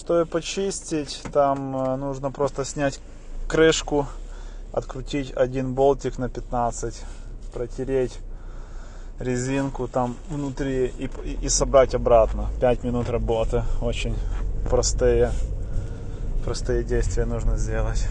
Чтобы почистить, там э, нужно просто снять крышку, открутить один болтик на 15, протереть резинку там внутри и, и, собрать обратно. 5 минут работы. Очень простые, простые действия нужно сделать.